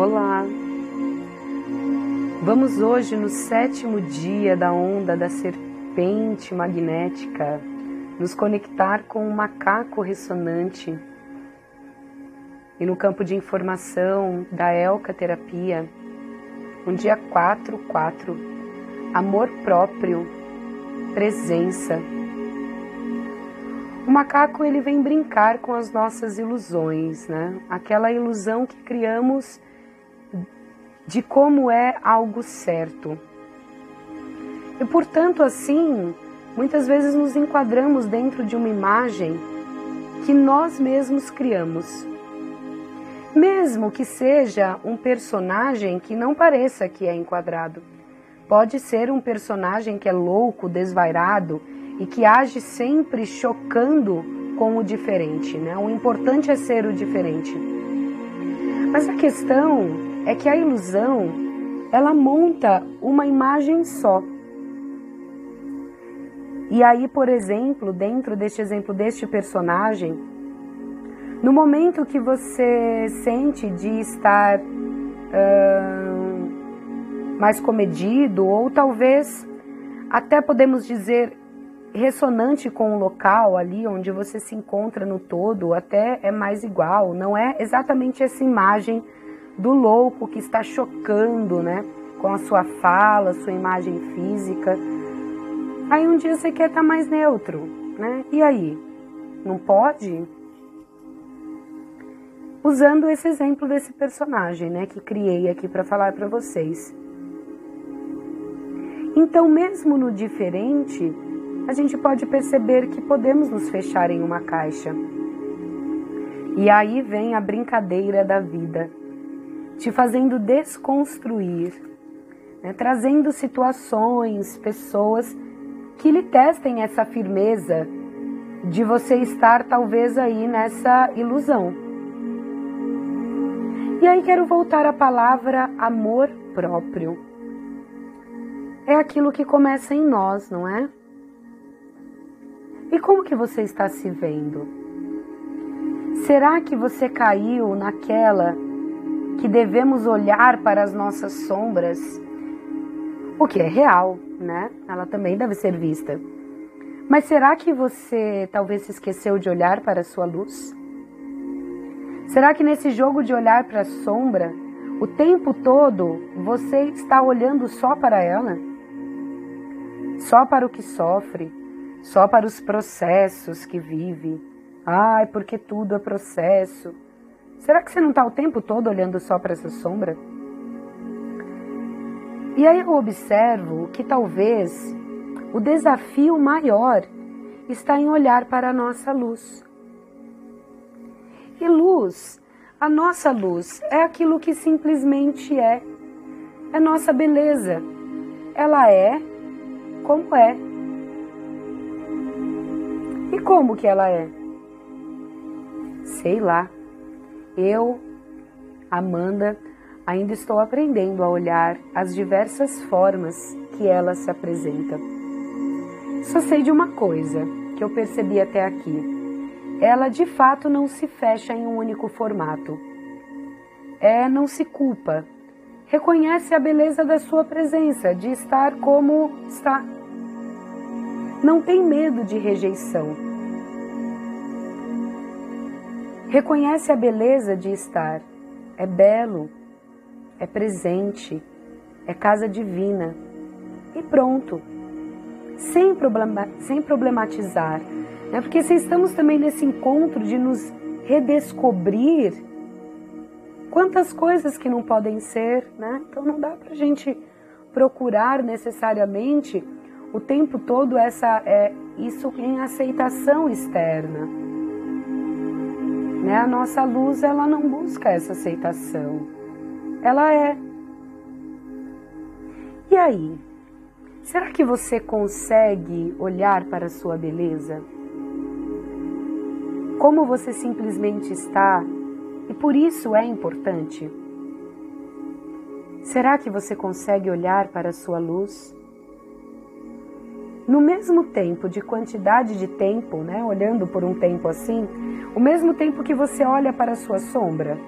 Olá! Vamos hoje no sétimo dia da onda da serpente magnética nos conectar com o macaco ressonante e no campo de informação da Elca Terapia, um dia 4, 4, amor próprio, presença. O macaco ele vem brincar com as nossas ilusões, né? Aquela ilusão que criamos de como é algo certo. E portanto, assim, muitas vezes nos enquadramos dentro de uma imagem que nós mesmos criamos. Mesmo que seja um personagem que não pareça que é enquadrado. Pode ser um personagem que é louco, desvairado e que age sempre chocando com o diferente, né? O importante é ser o diferente. Mas a questão é que a ilusão ela monta uma imagem só. E aí, por exemplo, dentro deste exemplo deste personagem, no momento que você sente de estar uh, mais comedido, ou talvez até podemos dizer ressonante com o local ali onde você se encontra no todo, até é mais igual, não é exatamente essa imagem do louco que está chocando, né? Com a sua fala, sua imagem física. Aí um dia você quer estar mais neutro, né? E aí? Não pode? Usando esse exemplo desse personagem, né, que criei aqui para falar para vocês. Então, mesmo no diferente, a gente pode perceber que podemos nos fechar em uma caixa. E aí vem a brincadeira da vida te fazendo desconstruir, né? trazendo situações, pessoas que lhe testem essa firmeza de você estar talvez aí nessa ilusão. E aí quero voltar à palavra amor próprio. É aquilo que começa em nós, não é? E como que você está se vendo? Será que você caiu naquela que devemos olhar para as nossas sombras, o que é real, né? Ela também deve ser vista. Mas será que você talvez se esqueceu de olhar para a sua luz? Será que nesse jogo de olhar para a sombra, o tempo todo você está olhando só para ela? Só para o que sofre, só para os processos que vive. Ai, porque tudo é processo. Será que você não está o tempo todo olhando só para essa sombra? E aí eu observo que talvez o desafio maior está em olhar para a nossa luz. E luz, a nossa luz, é aquilo que simplesmente é. É nossa beleza. Ela é como é. E como que ela é? Sei lá. Eu, Amanda, ainda estou aprendendo a olhar as diversas formas que ela se apresenta. Só sei de uma coisa que eu percebi até aqui. Ela de fato não se fecha em um único formato. É, não se culpa. Reconhece a beleza da sua presença, de estar como está. Não tem medo de rejeição Reconhece a beleza de estar. É belo, é presente, é casa divina. E pronto. Sem, problema, sem problematizar. Né? Porque se estamos também nesse encontro de nos redescobrir, quantas coisas que não podem ser, né? Então não dá para a gente procurar necessariamente o tempo todo essa é, isso em aceitação externa. Né? A nossa luz ela não busca essa aceitação. Ela é. E aí? Será que você consegue olhar para a sua beleza? Como você simplesmente está e por isso é importante? Será que você consegue olhar para a sua luz? No mesmo tempo de quantidade de tempo, né, olhando por um tempo assim, o mesmo tempo que você olha para a sua sombra.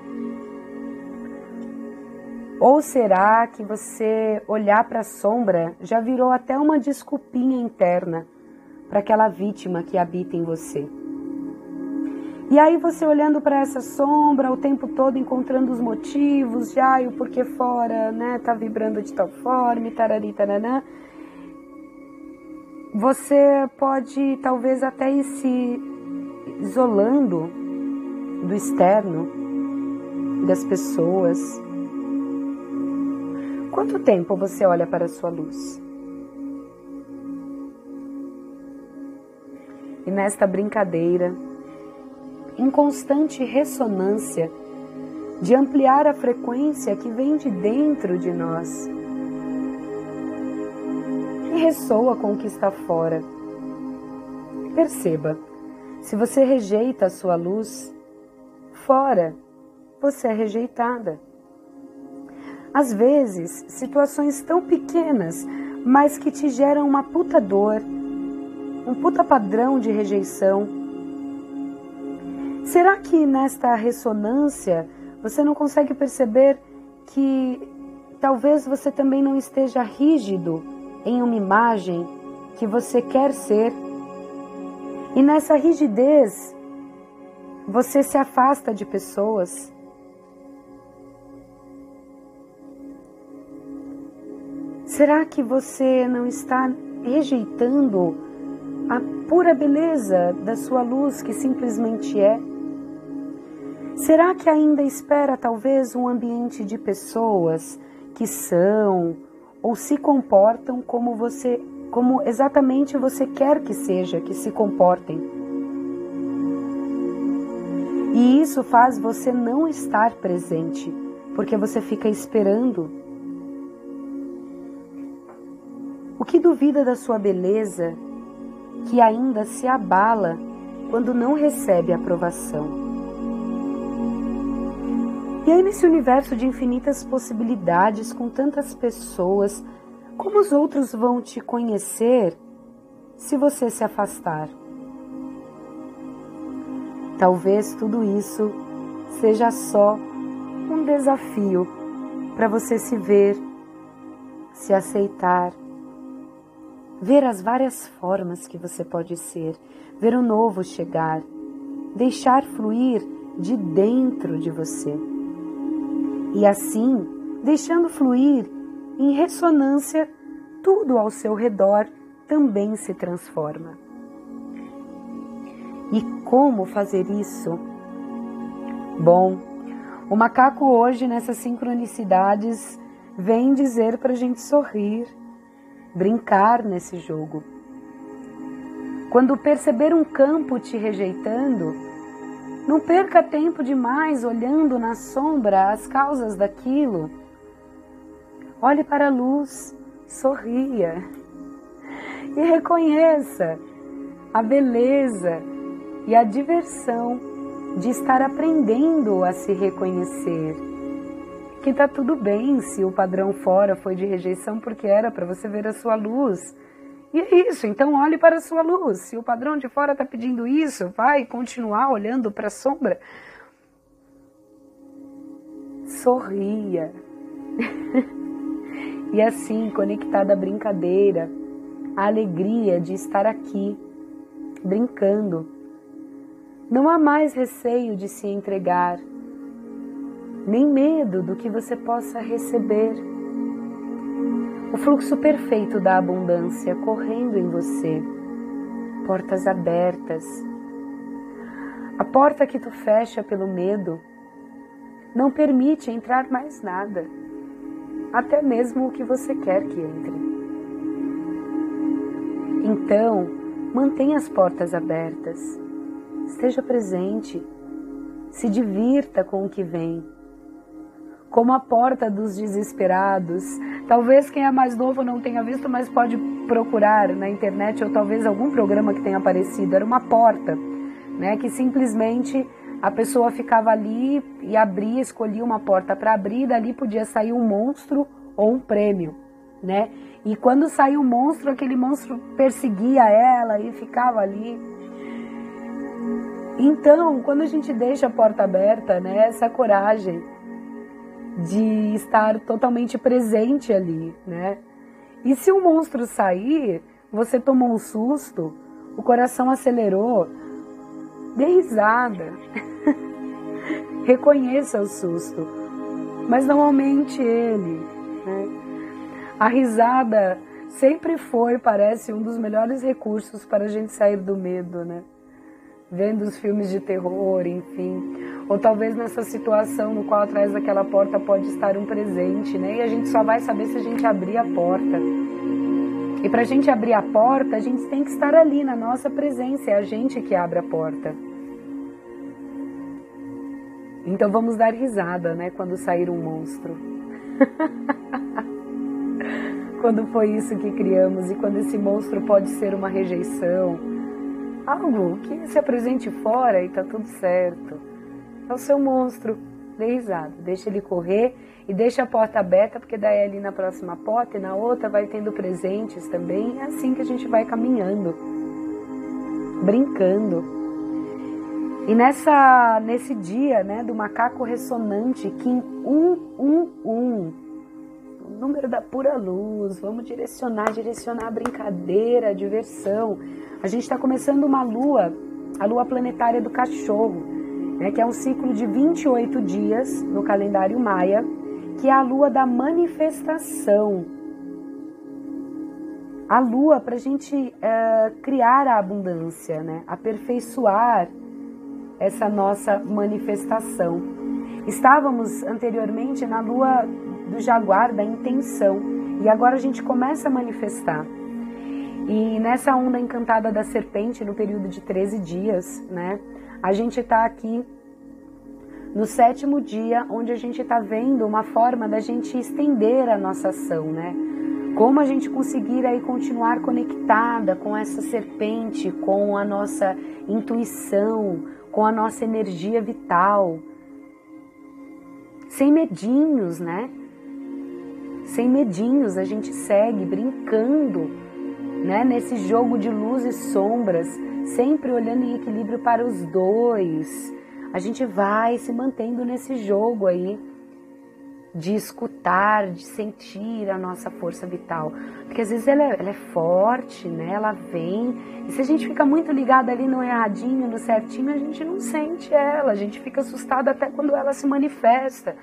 Ou será que você olhar para a sombra já virou até uma desculpinha interna para aquela vítima que habita em você? E aí você olhando para essa sombra o tempo todo encontrando os motivos, já e o porquê fora, né, tá vibrando de tal forma, tarari, taranã. Você pode talvez até ir se isolando do externo, das pessoas, Quanto tempo você olha para a sua luz? E nesta brincadeira, em constante ressonância, de ampliar a frequência que vem de dentro de nós ressoa com o que está fora. Perceba, se você rejeita a sua luz, fora você é rejeitada. Às vezes, situações tão pequenas, mas que te geram uma puta dor, um puta padrão de rejeição. Será que nesta ressonância você não consegue perceber que talvez você também não esteja rígido em uma imagem que você quer ser? E nessa rigidez, você se afasta de pessoas Será que você não está rejeitando a pura beleza da sua luz que simplesmente é? Será que ainda espera talvez um ambiente de pessoas que são ou se comportam como você, como exatamente você quer que seja, que se comportem? E isso faz você não estar presente, porque você fica esperando O que duvida da sua beleza, que ainda se abala quando não recebe aprovação? E aí, nesse universo de infinitas possibilidades, com tantas pessoas, como os outros vão te conhecer se você se afastar? Talvez tudo isso seja só um desafio para você se ver, se aceitar ver as várias formas que você pode ser, ver o novo chegar, deixar fluir de dentro de você. E assim, deixando fluir em ressonância, tudo ao seu redor também se transforma. E como fazer isso? Bom, o macaco hoje, nessas sincronicidades, vem dizer para a gente sorrir, brincar nesse jogo. Quando perceber um campo te rejeitando, não perca tempo demais olhando na sombra as causas daquilo. Olhe para a luz, sorria e reconheça a beleza e a diversão de estar aprendendo a se reconhecer que tá tudo bem se o padrão fora foi de rejeição porque era para você ver a sua luz. E é isso, então olhe para a sua luz. Se o padrão de fora está pedindo isso, vai continuar olhando para a sombra. Sorria. e assim, conectada à brincadeira, à alegria de estar aqui, brincando. Não há mais receio de se entregar, nem medo do que você possa receber. O fluxo perfeito da abundância correndo em você, portas abertas. A porta que tu fecha pelo medo não permite entrar mais nada, até mesmo o que você quer que entre. Então, mantenha as portas abertas, esteja presente, se divirta com o que vem como a porta dos desesperados. Talvez quem é mais novo não tenha visto, mas pode procurar na internet ou talvez algum programa que tenha aparecido. Era uma porta, né, que simplesmente a pessoa ficava ali e abria, escolhia uma porta para abrir, e dali podia sair um monstro ou um prêmio, né? E quando saiu o monstro, aquele monstro perseguia ela e ficava ali. Então, quando a gente deixa a porta aberta, né, essa coragem de estar totalmente presente ali, né? E se o monstro sair, você tomou um susto, o coração acelerou, dê risada. Reconheça o susto, mas não aumente ele. Né? A risada sempre foi, parece, um dos melhores recursos para a gente sair do medo, né? Vendo os filmes de terror, enfim. Ou talvez nessa situação no qual atrás daquela porta pode estar um presente, né? E a gente só vai saber se a gente abrir a porta. E para a gente abrir a porta, a gente tem que estar ali na nossa presença, é a gente que abre a porta. Então vamos dar risada, né, quando sair um monstro. quando foi isso que criamos e quando esse monstro pode ser uma rejeição, algo que se apresente fora e tá tudo certo. É o seu monstro, dê risada, deixa ele correr e deixa a porta aberta, porque daí ali na próxima porta e na outra vai tendo presentes também. É assim que a gente vai caminhando, brincando. E nessa, nesse dia né, do macaco ressonante, Kim 111, o número da pura luz, vamos direcionar, direcionar a brincadeira, a diversão. A gente está começando uma lua, a lua planetária do cachorro, né, que é um ciclo de 28 dias no calendário maia, que é a lua da manifestação. A lua para a gente uh, criar a abundância, né? aperfeiçoar essa nossa manifestação. Estávamos anteriormente na lua do jaguar, da intenção, e agora a gente começa a manifestar. E nessa onda encantada da serpente, no período de 13 dias, né, a gente está aqui no sétimo dia, onde a gente está vendo uma forma da gente estender a nossa ação, né? Como a gente conseguir aí continuar conectada com essa serpente, com a nossa intuição, com a nossa energia vital, sem medinhos, né? Sem medinhos, a gente segue brincando, né? Nesse jogo de luz e sombras, sempre olhando em equilíbrio para os dois a gente vai se mantendo nesse jogo aí de escutar, de sentir a nossa força vital. Porque às vezes ela é, ela é, forte, né? Ela vem. E se a gente fica muito ligado ali no erradinho, no certinho, a gente não sente ela. A gente fica assustado até quando ela se manifesta.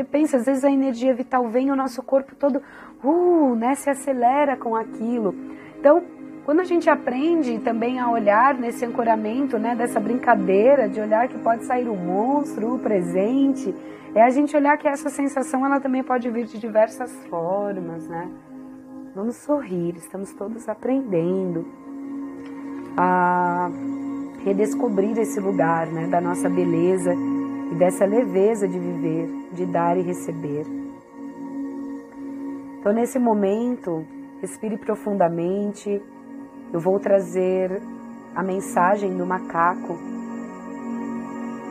E pensa, às vezes a energia vital vem, o nosso corpo todo, uh, né? Se acelera com aquilo. Então, quando a gente aprende também a olhar nesse ancoramento, né, dessa brincadeira de olhar que pode sair o monstro, o presente, é a gente olhar que essa sensação ela também pode vir de diversas formas, né? Vamos sorrir, estamos todos aprendendo a redescobrir esse lugar, né, da nossa beleza e dessa leveza de viver, de dar e receber. Então, nesse momento, respire profundamente eu vou trazer a mensagem do macaco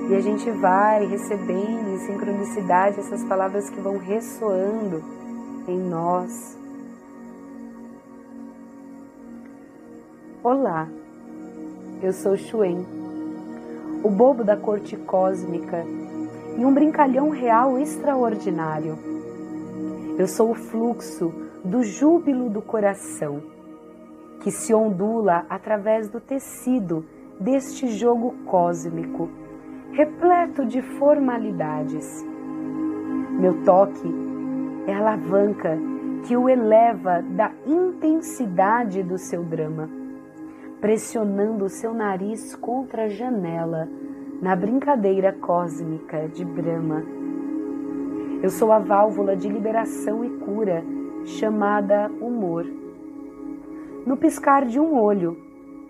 e a gente vai recebendo em sincronicidade essas palavras que vão ressoando em nós. Olá, eu sou Xuen, o bobo da corte cósmica e um brincalhão real extraordinário. Eu sou o fluxo do júbilo do coração que se ondula através do tecido deste jogo cósmico, repleto de formalidades. Meu toque é a alavanca que o eleva da intensidade do seu drama, pressionando seu nariz contra a janela na brincadeira cósmica de Brahma. Eu sou a válvula de liberação e cura chamada humor no piscar de um olho,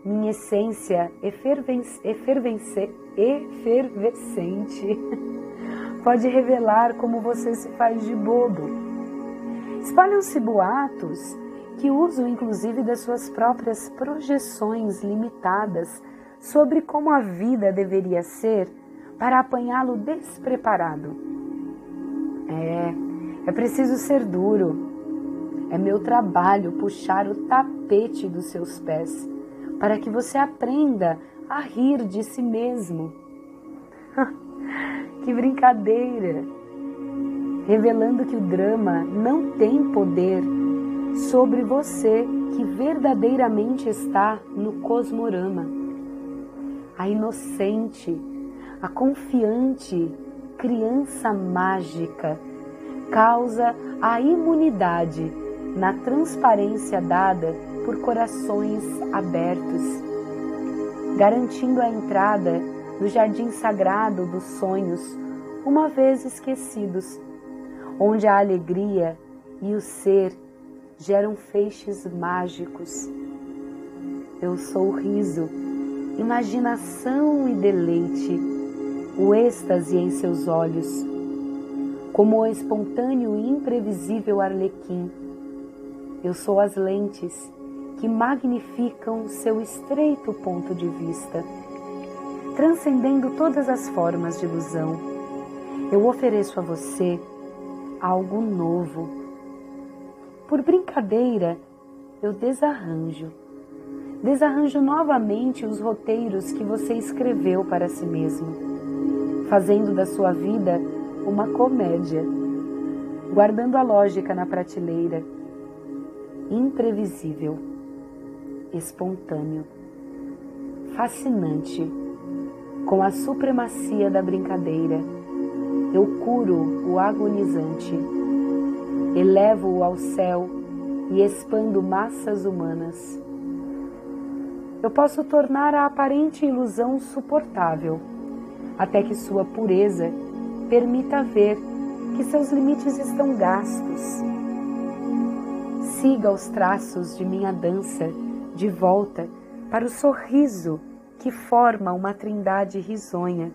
minha essência efervescente pode revelar como você se faz de bobo. Espalham-se boatos que usam inclusive das suas próprias projeções limitadas sobre como a vida deveria ser para apanhá-lo despreparado. É, é preciso ser duro, é meu trabalho puxar o tapete dos seus pés para que você aprenda a rir de si mesmo. que brincadeira! revelando que o drama não tem poder sobre você que verdadeiramente está no cosmorama. A inocente, a confiante criança mágica causa a imunidade na transparência dada por corações abertos, garantindo a entrada no jardim sagrado dos sonhos, uma vez esquecidos, onde a alegria e o ser geram feixes mágicos. Eu sou o riso, imaginação e deleite, o êxtase em seus olhos, como o espontâneo e imprevisível arlequim. Eu sou as lentes que magnificam seu estreito ponto de vista, transcendendo todas as formas de ilusão. Eu ofereço a você algo novo. Por brincadeira, eu desarranjo. Desarranjo novamente os roteiros que você escreveu para si mesmo, fazendo da sua vida uma comédia, guardando a lógica na prateleira. Imprevisível, espontâneo, fascinante, com a supremacia da brincadeira. Eu curo o agonizante, elevo-o ao céu e expando massas humanas. Eu posso tornar a aparente ilusão suportável, até que sua pureza permita ver que seus limites estão gastos. Siga os traços de minha dança de volta para o sorriso que forma uma trindade risonha.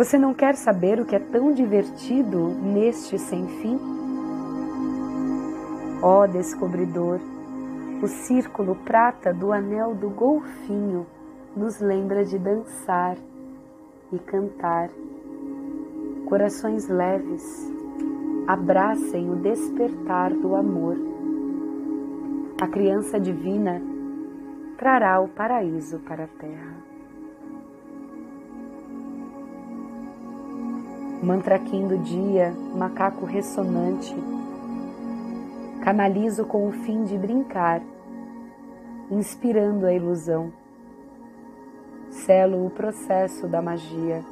Você não quer saber o que é tão divertido neste sem fim? Ó oh, descobridor, o círculo prata do anel do golfinho nos lembra de dançar e cantar. Corações leves, abracem o despertar do amor. A criança divina trará o paraíso para a terra. Mantraquim do dia, macaco ressonante, canalizo com o fim de brincar, inspirando a ilusão. Selo o processo da magia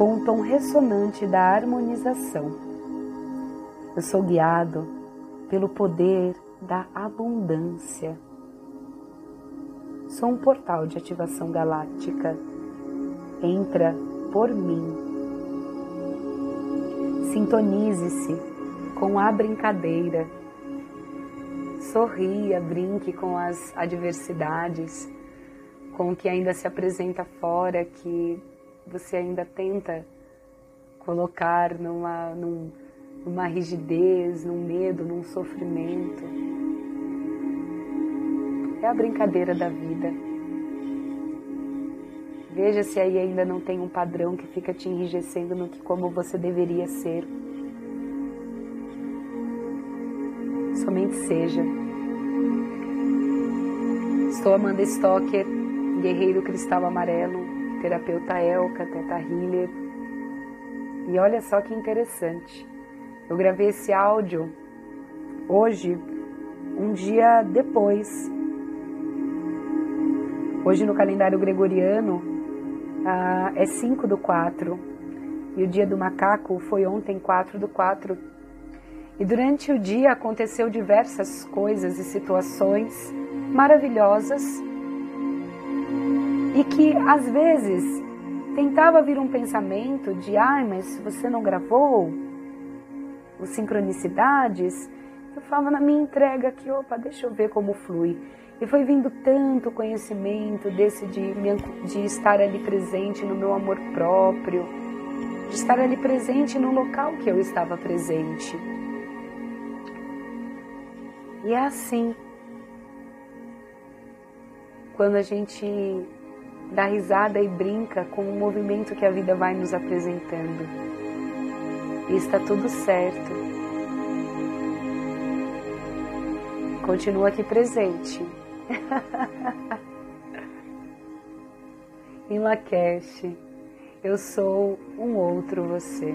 com o tom ressonante da harmonização. Eu sou guiado pelo poder da abundância. Sou um portal de ativação galáctica. Entra por mim. Sintonize-se com a brincadeira. Sorria, brinque com as adversidades, com o que ainda se apresenta fora, que você ainda tenta colocar numa, num, numa rigidez, num medo, num sofrimento. É a brincadeira da vida. Veja se aí ainda não tem um padrão que fica te enrijecendo no que como você deveria ser. Somente seja. Estou Amanda Stocker, guerreiro cristal amarelo, terapeuta Elka, Teta Healer. E olha só que interessante. Eu gravei esse áudio hoje, um dia depois. Hoje no calendário gregoriano ah, é 5 do 4 e o dia do macaco foi ontem 4 do 4. E durante o dia aconteceu diversas coisas e situações maravilhosas e que às vezes tentava vir um pensamento de ai, mas você não gravou os sincronicidades, eu falava na minha entrega aqui, opa, deixa eu ver como flui. E foi vindo tanto conhecimento desse de, de estar ali presente no meu amor próprio, de estar ali presente no local que eu estava presente. E é assim. Quando a gente dá risada e brinca com o movimento que a vida vai nos apresentando. E está tudo certo. Continua aqui presente. em Lakesh, eu sou um outro você.